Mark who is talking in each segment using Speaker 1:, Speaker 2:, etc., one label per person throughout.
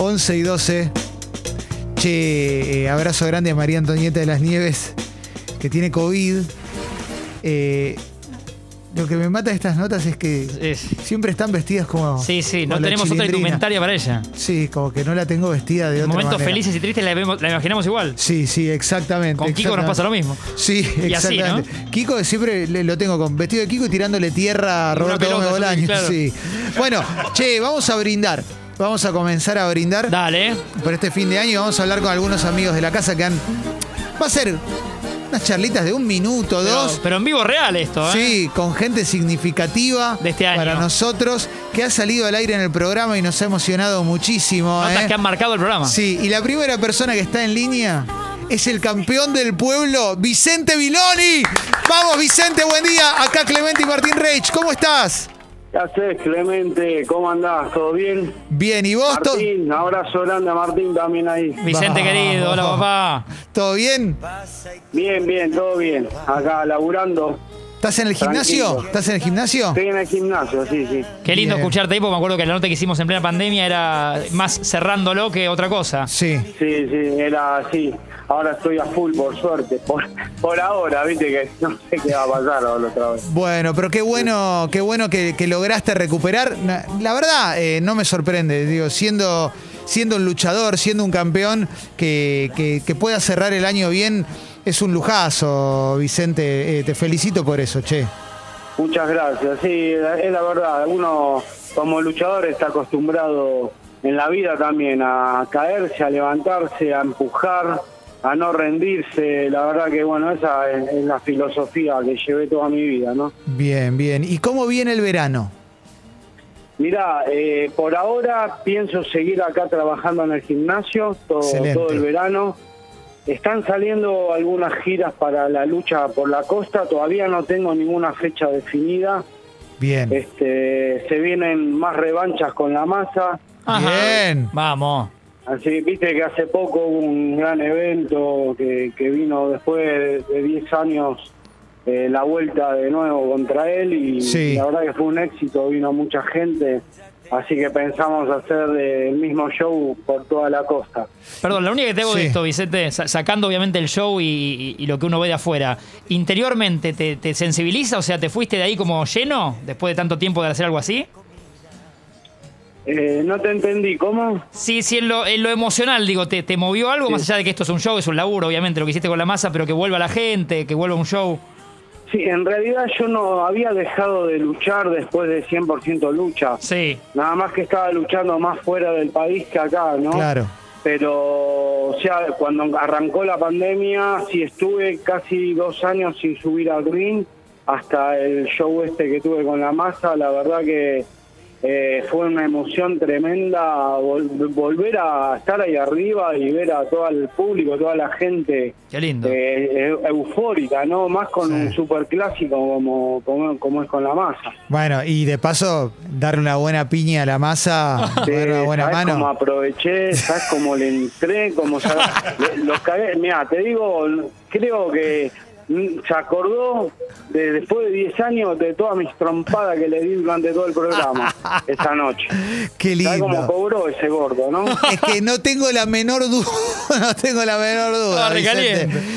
Speaker 1: 11 y 12. Che, eh, abrazo grande a María Antonieta de las Nieves, que tiene COVID. Eh, lo que me mata de estas notas es que
Speaker 2: Es-
Speaker 1: siempre están vestidas como.
Speaker 2: Sí, sí, no
Speaker 1: como
Speaker 2: tenemos otra indumentaria para ella.
Speaker 1: Sí, como que no la tengo vestida de otra
Speaker 2: Momentos
Speaker 1: manera.
Speaker 2: felices y tristes la, vemos- la imaginamos igual.
Speaker 1: Sí, sí, exactamente.
Speaker 2: Con Kiko nos pasa lo mismo.
Speaker 1: Sí,
Speaker 2: Y así,
Speaker 1: exactamente. Kiko siempre lo tengo con vestido de Kiko y tirándole tierra a Roberto Gómez Bolaños.
Speaker 2: claro.
Speaker 1: Sí. Bueno, che, vamos a brindar. Vamos a comenzar a brindar
Speaker 2: Dale.
Speaker 1: por este fin de año. y Vamos a hablar con algunos amigos de la casa que han. Va a ser unas charlitas de un minuto,
Speaker 2: Pero,
Speaker 1: dos.
Speaker 2: pero en vivo real esto, ¿eh?
Speaker 1: Sí, con gente significativa
Speaker 2: De este año.
Speaker 1: para nosotros, que ha salido al aire en el programa y nos ha emocionado muchísimo.
Speaker 2: Notas
Speaker 1: ¿eh?
Speaker 2: que han marcado el programa.
Speaker 1: Sí, y la primera persona que está en línea es el campeón del pueblo, Vicente Viloni. Vamos, Vicente, buen día. Acá Clemente y Martín Reich, ¿cómo estás?
Speaker 3: ¿Qué haces, Clemente? ¿Cómo andás? ¿Todo bien?
Speaker 1: Bien, ¿y vos?
Speaker 3: Martín, abrazo grande a Martín también ahí.
Speaker 2: Vicente
Speaker 1: Vamos.
Speaker 2: querido, hola papá.
Speaker 1: ¿Todo bien?
Speaker 3: Bien, bien, todo bien. Acá laburando.
Speaker 1: ¿Estás en el gimnasio?
Speaker 3: Tranquilo.
Speaker 1: ¿Estás en el gimnasio?
Speaker 3: Estoy en el gimnasio, sí, sí.
Speaker 2: Qué lindo
Speaker 1: Bien.
Speaker 2: escucharte ahí, porque me acuerdo que la nota que hicimos en plena pandemia era más cerrándolo que otra cosa.
Speaker 1: Sí.
Speaker 3: Sí, sí, era así. Ahora estoy a full, por suerte. Por, por ahora, viste que no sé qué va a pasar ahora otra vez.
Speaker 1: Bueno, pero qué bueno, qué bueno que, que lograste recuperar. La verdad, eh, no me sorprende, digo, siendo, siendo un luchador, siendo un campeón, que, que- que pueda cerrar el año bien, es un lujazo, Vicente. Eh, te felicito por eso, che.
Speaker 3: Muchas gracias. Sí, es la verdad. Uno como luchador está acostumbrado en la vida también a caerse, a levantarse, a empujar, a no rendirse. La verdad que, bueno, esa es, es la filosofía que llevé toda mi vida, ¿no?
Speaker 1: Bien, bien. ¿Y cómo viene el verano?
Speaker 3: Mira, eh, por ahora pienso seguir acá trabajando en el gimnasio todo, el verano. Están saliendo algunas giras para la lucha por la costa, todavía no tengo ninguna fecha definida.
Speaker 1: Bien.
Speaker 3: Este, se vienen más revanchas con la masa.
Speaker 2: Ajá.
Speaker 1: Bien.
Speaker 2: Vamos.
Speaker 3: Así, viste que hace poco hubo un gran evento que, que vino después de 10 años eh, la vuelta de nuevo contra él y
Speaker 1: Sí.
Speaker 3: la verdad que fue un éxito, vino mucha gente, así que pensamos hacer el mismo show por toda la costa.
Speaker 2: Perdón, la única que te hago de
Speaker 1: Sí.
Speaker 2: esto, Vicente, sa- sacando obviamente el show y, y- y lo que uno ve de afuera, interiormente te, te sensibiliza, o sea, te fuiste de ahí como lleno después de tanto tiempo de hacer algo así.
Speaker 3: Eh, no te entendí, ¿cómo?
Speaker 2: Sí, sí, en lo, en lo emocional, digo, ¿te, te movió algo?
Speaker 3: Sí.
Speaker 2: Más allá de que esto es un show, es un laburo, obviamente, lo que hiciste con la masa, pero que vuelva la gente, que vuelva un show.
Speaker 3: Sí, en realidad yo no había dejado de luchar después de 100% lucha.
Speaker 2: Sí.
Speaker 3: Nada más que estaba luchando más fuera del país que acá, ¿no?
Speaker 1: Claro.
Speaker 3: Pero, o sea, cuando arrancó la pandemia, sí estuve casi dos años sin subir al ring, hasta el show este que tuve con la masa, la verdad que eh, fue una emoción tremenda vol- volver a estar ahí arriba y ver a todo el público, toda la gente
Speaker 2: Qué lindo.
Speaker 3: eh, eu- eufórica, ¿no? Más con
Speaker 1: Sí.
Speaker 3: un superclásico como, como, como es con la masa.
Speaker 1: Bueno, y de paso, darle una buena piña a la masa,
Speaker 3: Sí,
Speaker 1: darle una buena
Speaker 3: ¿sabes
Speaker 1: mano.
Speaker 3: aproveché? ¿Sabes cómo le entré? Cagué. Mira, te digo, creo que se acordó de, después de 10 años de todas mis trompadas que le di durante todo el programa esa noche.
Speaker 1: Qué
Speaker 3: ¿Sabes cómo
Speaker 1: lindo.
Speaker 3: cobró ese gordo, no?
Speaker 1: Es que no tengo la menor duda, no tengo la menor duda.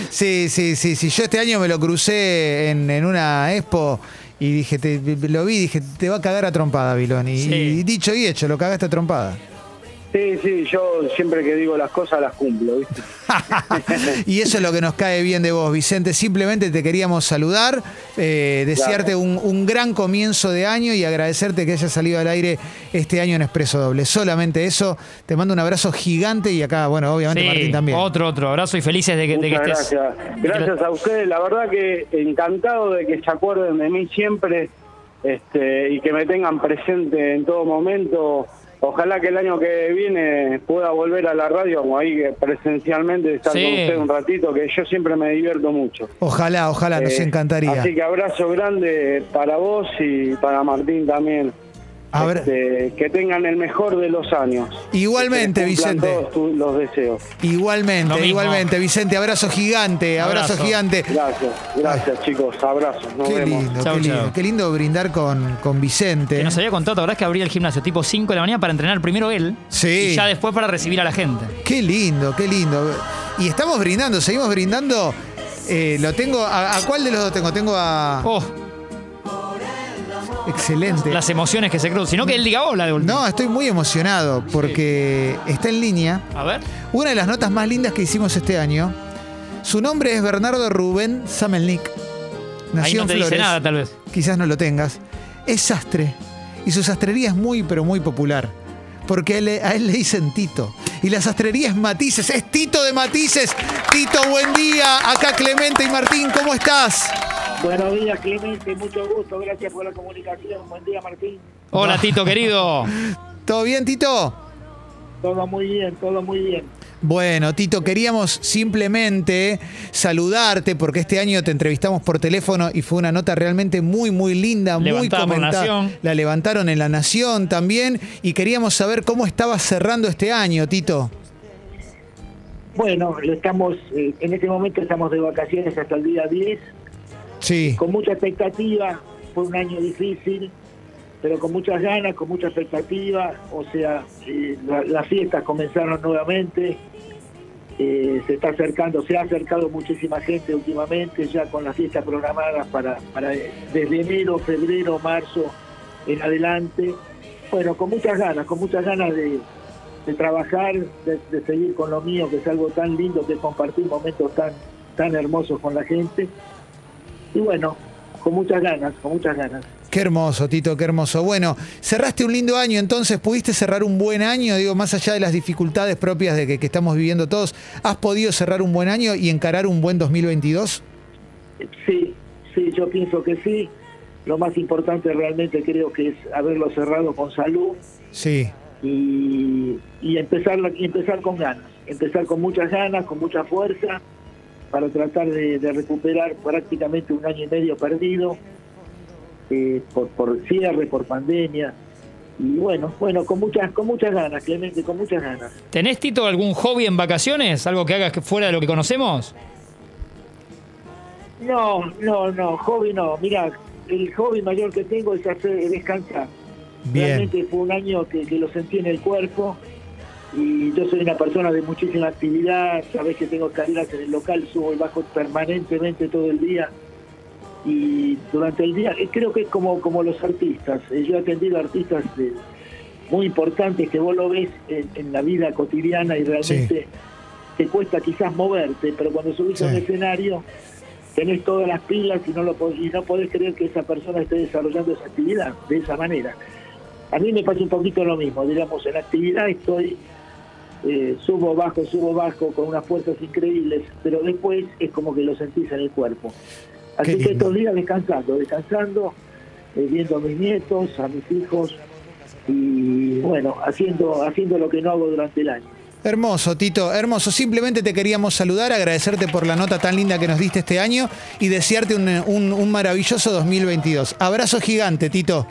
Speaker 1: Sí, sí, sí, sí. Yo este año me lo crucé en, en una expo y dije, te- lo vi, dije, te va a cagar a trompada, Vilón. Y,
Speaker 2: Sí.
Speaker 1: y dicho y hecho, lo cagaste a trompada.
Speaker 3: Sí, sí, yo siempre que digo las cosas las cumplo, ¿viste?
Speaker 1: y eso es lo que nos cae bien de vos, Vicente. Simplemente te queríamos saludar, eh, desearte un, un gran comienzo de año y agradecerte que hayas salido al aire este año en Expreso Doble. Solamente eso. Te mando un abrazo gigante y acá, bueno, obviamente
Speaker 2: Sí,
Speaker 1: Martín también.
Speaker 2: otro, otro. Abrazo y felices de que, de que
Speaker 3: Muchas
Speaker 2: estés.
Speaker 3: gracias. Gracias a ustedes. La verdad que encantado de que se acuerden de mí siempre este, y que me tengan presente en todo momento. Ojalá que el año que viene pueda volver a la radio, como ahí presencialmente estar
Speaker 2: Sí.
Speaker 3: con ustedes un ratito, que yo siempre me divierto mucho.
Speaker 1: Ojalá, ojalá, nos
Speaker 3: Eh,
Speaker 1: encantaría.
Speaker 3: Así que abrazo grande para vos y para Martín también.
Speaker 1: A ver.
Speaker 4: Este, que tengan el mejor de los años.
Speaker 1: Igualmente, Vicente.
Speaker 4: Todos tu- los deseos.
Speaker 1: Igualmente, igualmente, Vicente, abrazo gigante, abrazo,
Speaker 2: Abrazo.
Speaker 1: gigante.
Speaker 4: Gracias, gracias chicos, abrazos, nos
Speaker 1: Qué
Speaker 4: vemos.
Speaker 1: lindo,
Speaker 2: Chau,
Speaker 1: qué lindo,
Speaker 2: chau.
Speaker 1: qué lindo brindar con, con Vicente.
Speaker 2: Que nos había contado, ¿verdad? Que abría el gimnasio tipo 5 de la mañana para entrenar primero él.
Speaker 1: Sí.
Speaker 2: Y ya después para recibir a la gente.
Speaker 1: Qué lindo, qué lindo. Y estamos brindando, seguimos brindando. Eh, lo tengo, a, a cuál de los dos tengo? Tengo a.
Speaker 2: Oh,
Speaker 1: Excelente.
Speaker 2: las emociones que se cruzan. Sino que él diga hola de último.
Speaker 1: No, estoy muy emocionado porque está en línea
Speaker 2: A ver.
Speaker 1: una de las notas más lindas que hicimos este año. Su nombre es Bernardo Rubén Samelnik.
Speaker 2: Ahí
Speaker 1: Nació en
Speaker 2: dice
Speaker 1: Flores.
Speaker 2: nada, tal vez.
Speaker 1: quizás no lo tengas, es sastre. Y su sastrería es muy, pero muy popular. Porque a él, a él le dicen Tito. Y la sastrería es Matices, es Tito de Matices. Tito, buen día. Acá Clemente y Martín, ¿cómo estás?
Speaker 5: Buenos días, Clemente, mucho gusto, gracias por la comunicación. Buen día, Martín.
Speaker 2: Hola, Tito, querido.
Speaker 1: ¿Todo bien, Tito?
Speaker 5: Todo muy bien, todo muy bien.
Speaker 1: Bueno, Tito, queríamos simplemente saludarte porque este año te entrevistamos por teléfono y fue una nota realmente muy, muy linda, muy
Speaker 2: Levantada
Speaker 1: comentada.
Speaker 2: Nación.
Speaker 1: La levantaron en La Nación también y queríamos saber cómo estabas cerrando este año, Tito.
Speaker 5: Bueno, lo estamos, eh, en este momento estamos de vacaciones hasta el día 10,
Speaker 1: Sí,
Speaker 5: con mucha expectativa, fue un año difícil, pero con muchas ganas, con mucha expectativa, o sea, eh, la- las fiestas comenzaron nuevamente, eh, se está acercando, se ha acercado muchísima gente últimamente, ya con las fiestas programadas para, para desde enero, febrero, marzo en adelante. Bueno, con muchas ganas, con muchas ganas de, trabajar, de, de seguir con lo mío, que es algo tan lindo que compartir momentos tan, tan hermosos con la gente. Y bueno, con muchas ganas, con muchas ganas.
Speaker 1: Qué hermoso, Tito, qué hermoso. Bueno, cerraste un lindo año, entonces pudiste cerrar un buen año, digo, más allá de las dificultades propias de que, que estamos viviendo todos, ¿has podido cerrar un buen año y encarar un buen 2022?
Speaker 5: Sí, sí, yo pienso que sí. Lo más importante realmente creo que es haberlo cerrado con salud
Speaker 1: Sí,
Speaker 5: y, y empezar, y empezar con ganas, empezar con muchas ganas, con mucha fuerza, para tratar de, de recuperar prácticamente un año y medio perdido eh, por, por cierre, por pandemia. Y bueno, bueno, con muchas, con muchas ganas, Clemente, con muchas ganas.
Speaker 2: ¿Tenés, Tito, algún hobby en vacaciones? ¿Algo que hagas que fuera de lo que conocemos?
Speaker 5: No, no, no, hobby no. Mira, el hobby mayor que tengo es hacer es descansar.
Speaker 1: bien.
Speaker 5: Realmente fue un año que, que lo sentí en el cuerpo y yo soy una persona de muchísima actividad, sabés que tengo escaleras en el local, subo y bajo permanentemente todo el día y durante el día, eh, creo que es como, como los artistas, Eh, yo he atendido artistas de- muy importantes que vos lo ves en, en la vida cotidiana y realmente te cuesta quizás moverte, pero cuando subís a un
Speaker 1: Sí.
Speaker 5: escenario tenés todas las pilas y no, lo, y no podés creer que esa persona esté desarrollando esa actividad de esa manera. A mí me pasa un poquito lo mismo, digamos, en actividad estoy, eh, subo, bajo, subo, bajo, con unas fuerzas increíbles, pero después es como que lo sentís en el cuerpo. Así que estos días descansando, descansando, eh, viendo a mis nietos, a mis hijos y bueno, haciendo, haciendo lo que no hago durante el año.
Speaker 1: Hermoso, Tito, hermoso. Simplemente te queríamos saludar, agradecerte por la nota tan linda que nos diste este año y desearte un, un- un maravilloso 2022. Abrazo gigante, Tito.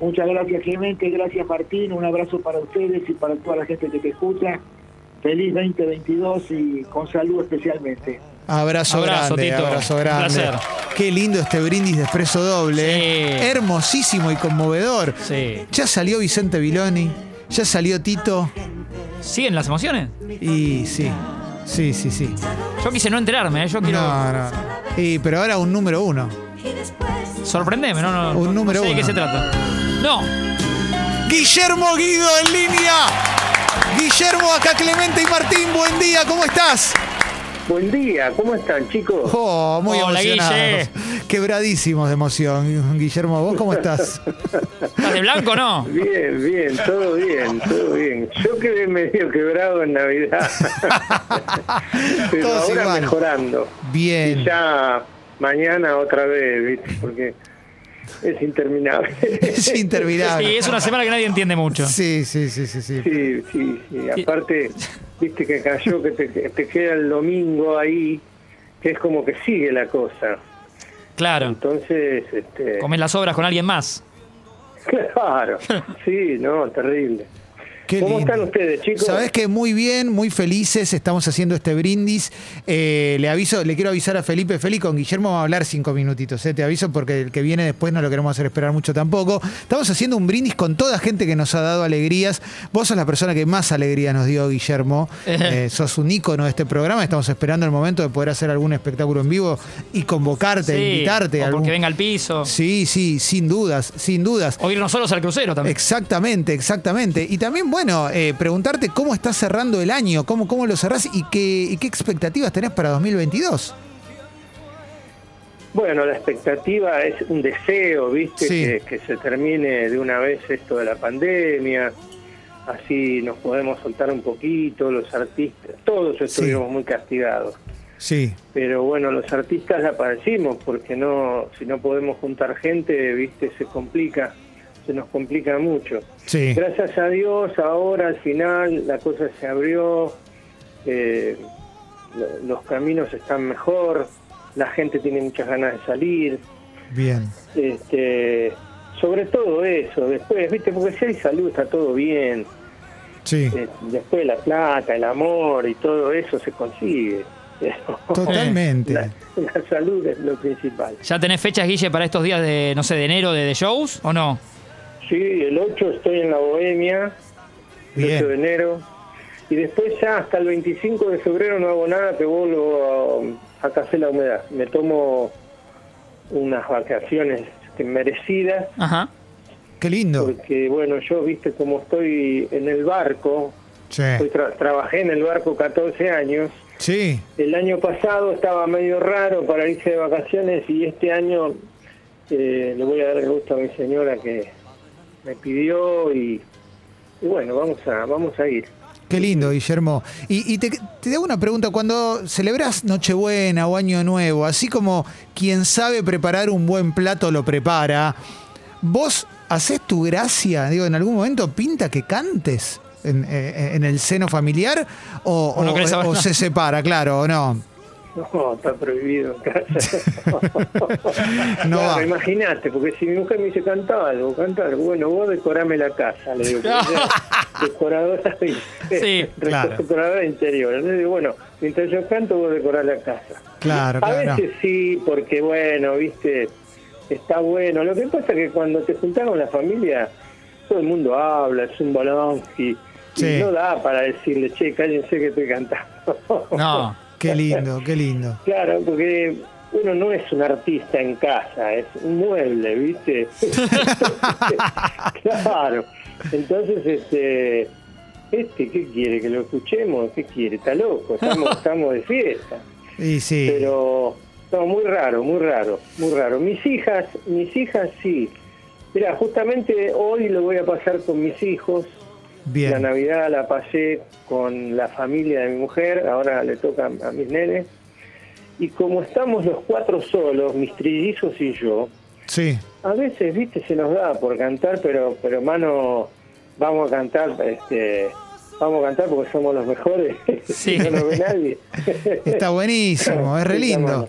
Speaker 5: Muchas gracias Clemente, gracias Martín, un abrazo para ustedes y para toda la gente que te escucha. Feliz 2022 y con salud especialmente.
Speaker 1: Abrazo,
Speaker 2: Abrazo,
Speaker 1: grande,
Speaker 2: Tito.
Speaker 1: abrazo
Speaker 2: Un
Speaker 1: grande.
Speaker 2: placer.
Speaker 1: Qué lindo este brindis de expreso doble.
Speaker 2: Sí.
Speaker 1: ¿eh? Hermosísimo y conmovedor.
Speaker 2: Sí.
Speaker 1: Ya salió Vicente Viloni, ya salió Tito
Speaker 2: ¿Siguen las emociones?
Speaker 1: y sí, sí, sí, sí.
Speaker 2: Yo quise no enterarme, ¿eh? yo quiero.
Speaker 1: No, no. Y, pero ahora un número uno.
Speaker 2: Sorprendeme, no, no.
Speaker 1: Un
Speaker 2: no-
Speaker 1: número
Speaker 2: no sé de qué
Speaker 1: uno.
Speaker 2: se trata. No.
Speaker 1: Guillermo Guido en línea. Guillermo, acá Clemente y Martín, buen día, ¿cómo estás?
Speaker 4: Buen día, ¿cómo están chicos?
Speaker 1: Oh, muy
Speaker 2: Hola,
Speaker 1: emocionados. Quebradísimos de emoción. Guillermo, ¿vos cómo estás?
Speaker 2: ¿Estás de blanco o no?
Speaker 4: Bien, bien, todo bien, todo bien. Yo quedé medio quebrado en Navidad, pero
Speaker 1: Todos
Speaker 4: ahora
Speaker 1: igual.
Speaker 4: mejorando.
Speaker 1: Bien.
Speaker 4: Y ya mañana otra vez, ¿viste? Porque es interminable.
Speaker 1: Es interminable.
Speaker 2: Sí, es una semana que nadie entiende mucho.
Speaker 1: Sí, sí, sí, sí, sí.
Speaker 4: Sí, sí, sí. Aparte, viste que cayó, que te, que te queda el domingo ahí, que es como que sigue la cosa.
Speaker 2: Claro.
Speaker 4: Entonces, este,
Speaker 2: Comes las obras con alguien más.
Speaker 4: Claro, sí, no, terrible.
Speaker 1: Qué
Speaker 4: ¿Cómo
Speaker 1: lindo.
Speaker 4: están ustedes, chicos?
Speaker 1: Sabes que muy bien, muy felices, estamos haciendo este brindis. Eh, le aviso, le quiero avisar a Felipe, Feli, con Guillermo vamos a hablar cinco minutitos, eh, te aviso porque el que viene después no lo queremos hacer esperar mucho tampoco. Estamos haciendo un brindis con toda gente que nos ha dado alegrías. Vos sos la persona que más alegría nos dio, Guillermo. Eh, sos un ícono de este programa. Estamos esperando el momento de poder hacer algún espectáculo en vivo y convocarte,
Speaker 2: Sí,
Speaker 1: invitarte.
Speaker 2: o
Speaker 1: a algún-
Speaker 2: porque venga al piso.
Speaker 1: Sí, sí, sin dudas, sin dudas.
Speaker 2: O irnos solos al crucero también.
Speaker 1: Exactamente, exactamente. Y también, bueno, eh, preguntarte cómo estás cerrando el año, cómo, cómo lo cerrás y qué, y qué expectativas tenés para 2022.
Speaker 4: Bueno, la expectativa es un deseo, ¿viste?
Speaker 1: Sí.
Speaker 4: Que, que se termine de una vez esto de la pandemia. Así nos podemos soltar un poquito, los artistas, todos estuvimos muy castigados.
Speaker 1: Sí,
Speaker 4: Pero bueno, los artistas la padecimos porque no, si no podemos juntar gente, viste, se complica, se nos complica mucho.
Speaker 1: sí.
Speaker 4: Gracias a Dios, ahora al final la cosa se abrió, eh, lo- los caminos están mejor, la gente tiene muchas ganas de salir,
Speaker 1: Bien.
Speaker 4: este, sobre todo eso, después, viste, porque si hay salud está todo bien,
Speaker 1: Sí.
Speaker 4: eh, después la plata, el amor y todo eso se consigue.
Speaker 1: Totalmente.
Speaker 4: La, la salud es lo principal.
Speaker 2: ¿Ya tenés fechas, Guille, para estos días de, no sé, de enero de, de shows o no?
Speaker 4: Sí, el 8 estoy en la Bohemia, el 8 de enero. Y después ya hasta el 25 de febrero no hago nada, que vuelvo a, a Café La Humedad. Me tomo unas vacaciones merecidas,
Speaker 2: Ajá.
Speaker 1: Qué lindo.
Speaker 4: porque bueno, yo viste como estoy en el barco,
Speaker 1: Sí.
Speaker 4: tra- trabajé en el barco 14 años.
Speaker 1: Sí.
Speaker 4: El año pasado estaba medio raro para irse de vacaciones y este año eh, le voy a dar el gusto a mi señora que me pidió y, y bueno, vamos a, vamos a ir.
Speaker 1: Qué lindo, Guillermo. Y, y te, te hago una pregunta, cuando celebras Nochebuena o Año Nuevo, así como quien sabe preparar un buen plato lo prepara, ¿vos haces tu gracia? Digo, ¿en algún momento pinta que cantes en, eh, en el seno familiar? ¿O,
Speaker 2: ¿O no
Speaker 1: o- se separa, claro, o no?
Speaker 4: No, está prohibido en casa.
Speaker 1: No
Speaker 4: Claro, imagínate, porque si mi mujer me dice cantar algo, cantar, bueno, vos decorame la casa, le digo, decoradora,
Speaker 2: Sí,
Speaker 1: claro.
Speaker 4: decoradora interior. Entonces digo, bueno, mientras yo canto, vos decorás la casa.
Speaker 1: Claro,
Speaker 4: A
Speaker 1: claro.
Speaker 4: veces sí, porque bueno, viste, está bueno. Lo que pasa es que cuando te juntás con la familia, todo el mundo habla, es un balón y, y no da para decirle, che, cállense que estoy cantando.
Speaker 2: No.
Speaker 1: Qué lindo, qué lindo.
Speaker 4: Claro, porque uno no es un artista en casa, es un mueble, ¿viste? claro. Entonces, este, este, ¿qué quiere? ¿Que lo escuchemos? ¿Qué quiere? Está loco, estamos, estamos de fiesta.
Speaker 1: Y sí.
Speaker 4: Pero, no, muy raro, muy raro, muy raro. Mis hijas, mis hijas sí. Mira, justamente hoy lo voy a pasar con mis hijos. La. Navidad la pasé con la familia de mi mujer, ahora le toca a mis nenes. Y como estamos los cuatro solos, mis trillizos y yo,
Speaker 1: Sí.
Speaker 4: a veces, viste, se nos da por cantar, pero, pero mano, vamos a cantar, este, vamos a cantar porque somos los mejores.
Speaker 2: Sí.
Speaker 4: no nos ve nadie.
Speaker 1: Está buenísimo, es re lindo.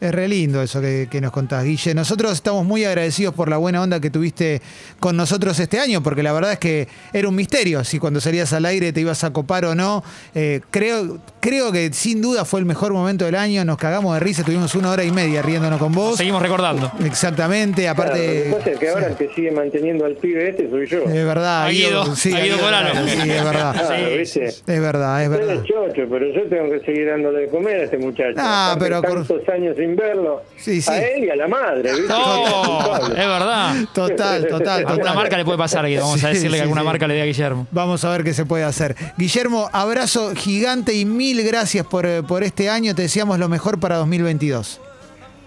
Speaker 1: Es re lindo eso que, que nos contás, Guille. Nosotros estamos muy agradecidos por la buena onda que tuviste con nosotros este año, porque la verdad es que era un misterio si cuando salías al aire te ibas a copar o no. Eh, creo, creo que sin duda fue el mejor momento del año. Nos cagamos de risa, tuvimos una hora y media riéndonos con vos.
Speaker 2: Seguimos recordando.
Speaker 1: Exactamente,
Speaker 4: Claro,
Speaker 1: aparte.
Speaker 4: lo que pasa es que ahora el que sigue manteniendo al pibe este soy yo.
Speaker 1: Es verdad,
Speaker 2: A Guido,
Speaker 1: sí,
Speaker 2: a Guido
Speaker 1: Morales,
Speaker 2: Coralo.
Speaker 1: Sí, es verdad.
Speaker 4: Claro,
Speaker 2: Sí,
Speaker 4: ¿viste?
Speaker 1: Es verdad, es
Speaker 4: Usted
Speaker 1: verdad.
Speaker 4: es chocho, pero yo tengo que seguir dándole de comer a este muchacho.
Speaker 1: Ah, pero por-
Speaker 4: tantos años sin verlo.
Speaker 1: Sí, sí.
Speaker 4: A él y a la madre, ¿viste?
Speaker 2: No, es verdad.
Speaker 1: Total, total,
Speaker 2: Alguna
Speaker 1: total.
Speaker 2: marca le puede pasar, Guido. Vamos a decirle
Speaker 1: sí,
Speaker 2: que alguna
Speaker 1: sí.
Speaker 2: marca le dé a Guillermo.
Speaker 1: Vamos a ver qué se puede hacer. Guillermo, abrazo gigante y mil gracias por, eh, por este año. Te deseamos lo mejor para 2022.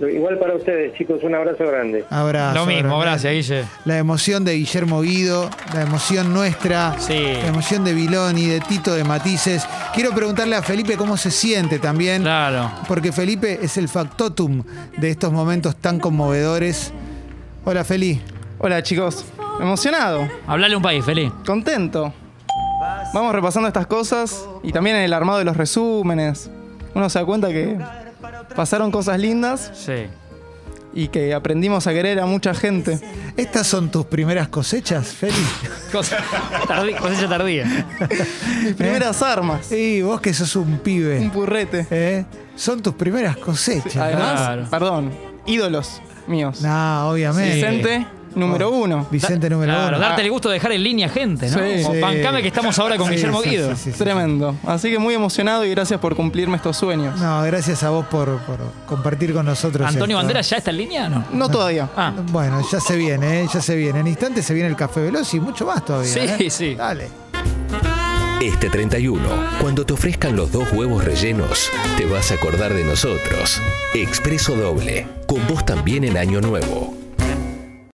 Speaker 4: Igual para ustedes, chicos, un abrazo grande.
Speaker 1: Abrazo.
Speaker 2: Lo mismo,
Speaker 1: abrazo.
Speaker 2: gracias, Guille.
Speaker 1: La emoción de Guillermo Guido, la emoción nuestra,
Speaker 2: Sí.
Speaker 1: la emoción de Viloni, de Tito de Matices. Quiero preguntarle a Felipe cómo se siente también,
Speaker 2: Claro.
Speaker 1: porque Felipe es el factotum de estos momentos tan conmovedores. Hola, Feli.
Speaker 6: Hola chicos, emocionado,
Speaker 2: Hablale un país, feliz.
Speaker 6: contento. Vamos repasando estas cosas y también en el armado de los resúmenes. Uno se da cuenta que pasaron cosas lindas
Speaker 2: Sí.
Speaker 6: y que aprendimos a querer a mucha gente.
Speaker 1: ¿Estas son tus primeras cosechas, Feli?
Speaker 2: Cosa- tardí- cosecha tardía.
Speaker 6: Mis primeras armas.
Speaker 1: Sí, vos que sos un
Speaker 6: Un
Speaker 1: pibe.
Speaker 6: purrete.
Speaker 1: ¿eh? Son tus primeras cosechas.
Speaker 6: Además,
Speaker 2: Claro.
Speaker 6: perdón, ídolos míos.
Speaker 1: No, obviamente.
Speaker 6: Vicente, número uno.
Speaker 1: Vicente número
Speaker 2: Claro,
Speaker 1: uno.
Speaker 2: darte el gusto de dejar en línea gente, ¿no?
Speaker 6: Sí.
Speaker 2: Como,
Speaker 1: Sí.
Speaker 2: Bancame que estamos ahora con
Speaker 1: Sí,
Speaker 2: Guillermo
Speaker 1: sí,
Speaker 2: Guido.
Speaker 1: sí, sí, sí.
Speaker 6: Tremendo. Así que muy emocionado y gracias por cumplirme estos sueños.
Speaker 1: No, gracias a vos por, por compartir con nosotros.
Speaker 2: ¿Antonio
Speaker 1: esto.
Speaker 2: Banderas ya está en línea o no?
Speaker 6: No todavía.
Speaker 2: Ah,
Speaker 1: Bueno, ya se viene, ¿eh? ya se viene. En instantes se viene el café veloz y mucho más todavía.
Speaker 2: Sí,
Speaker 1: ¿eh?
Speaker 2: sí.
Speaker 1: Dale.
Speaker 7: Este 31, cuando te ofrezcan los dos huevos rellenos, te vas a acordar de nosotros. Expreso doble, con vos también en Año Nuevo.